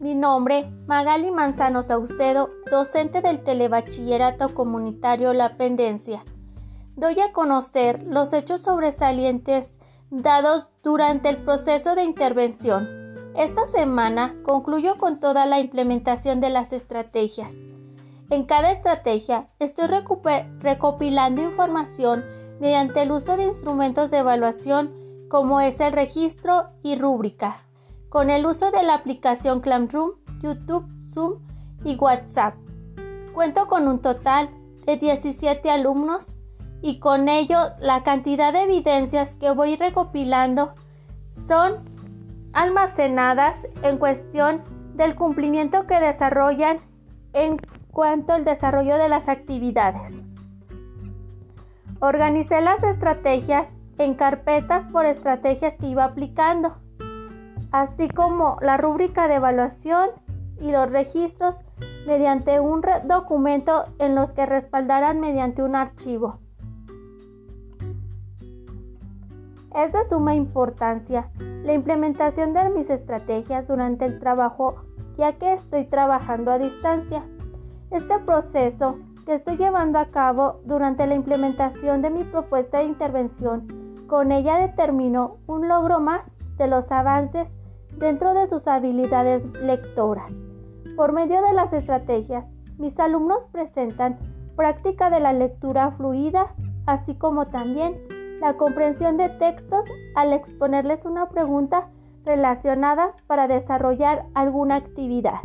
nombre, Magali Manzano Saucedo, docente del Telebachillerato Comunitario La Pendencia. Doy a conocer los hechos sobresalientes dados durante el proceso de intervención. Esta semana concluyo con toda la implementación de las estrategias. En cada estrategia estoy recopilando información mediante el uso de instrumentos de evaluación como es el registro y rúbrica, con el uso de la aplicación Classroom, YouTube, Zoom y WhatsApp. Cuento con un total de 17 alumnos y con ello la cantidad de evidencias que voy recopilando son almacenadas en cuestión del cumplimiento que desarrollan en cuanto al desarrollo de las actividades. Organicé las estrategias en carpetas por estrategias que iba aplicando, así como la rúbrica de evaluación y los registros mediante un documento en los que respaldaran mediante un archivo. Es de suma importancia la implementación de mis estrategias durante el trabajo ya que estoy trabajando a distancia. Este proceso que estoy llevando a cabo durante la implementación de mi propuesta de intervención, con ella determino un logro más de los avances dentro de sus habilidades lectoras. Por medio de las estrategias, mis alumnos presentan práctica de la lectura fluida, así como también la comprensión de textos al exponerles una pregunta relacionadas para desarrollar alguna actividad.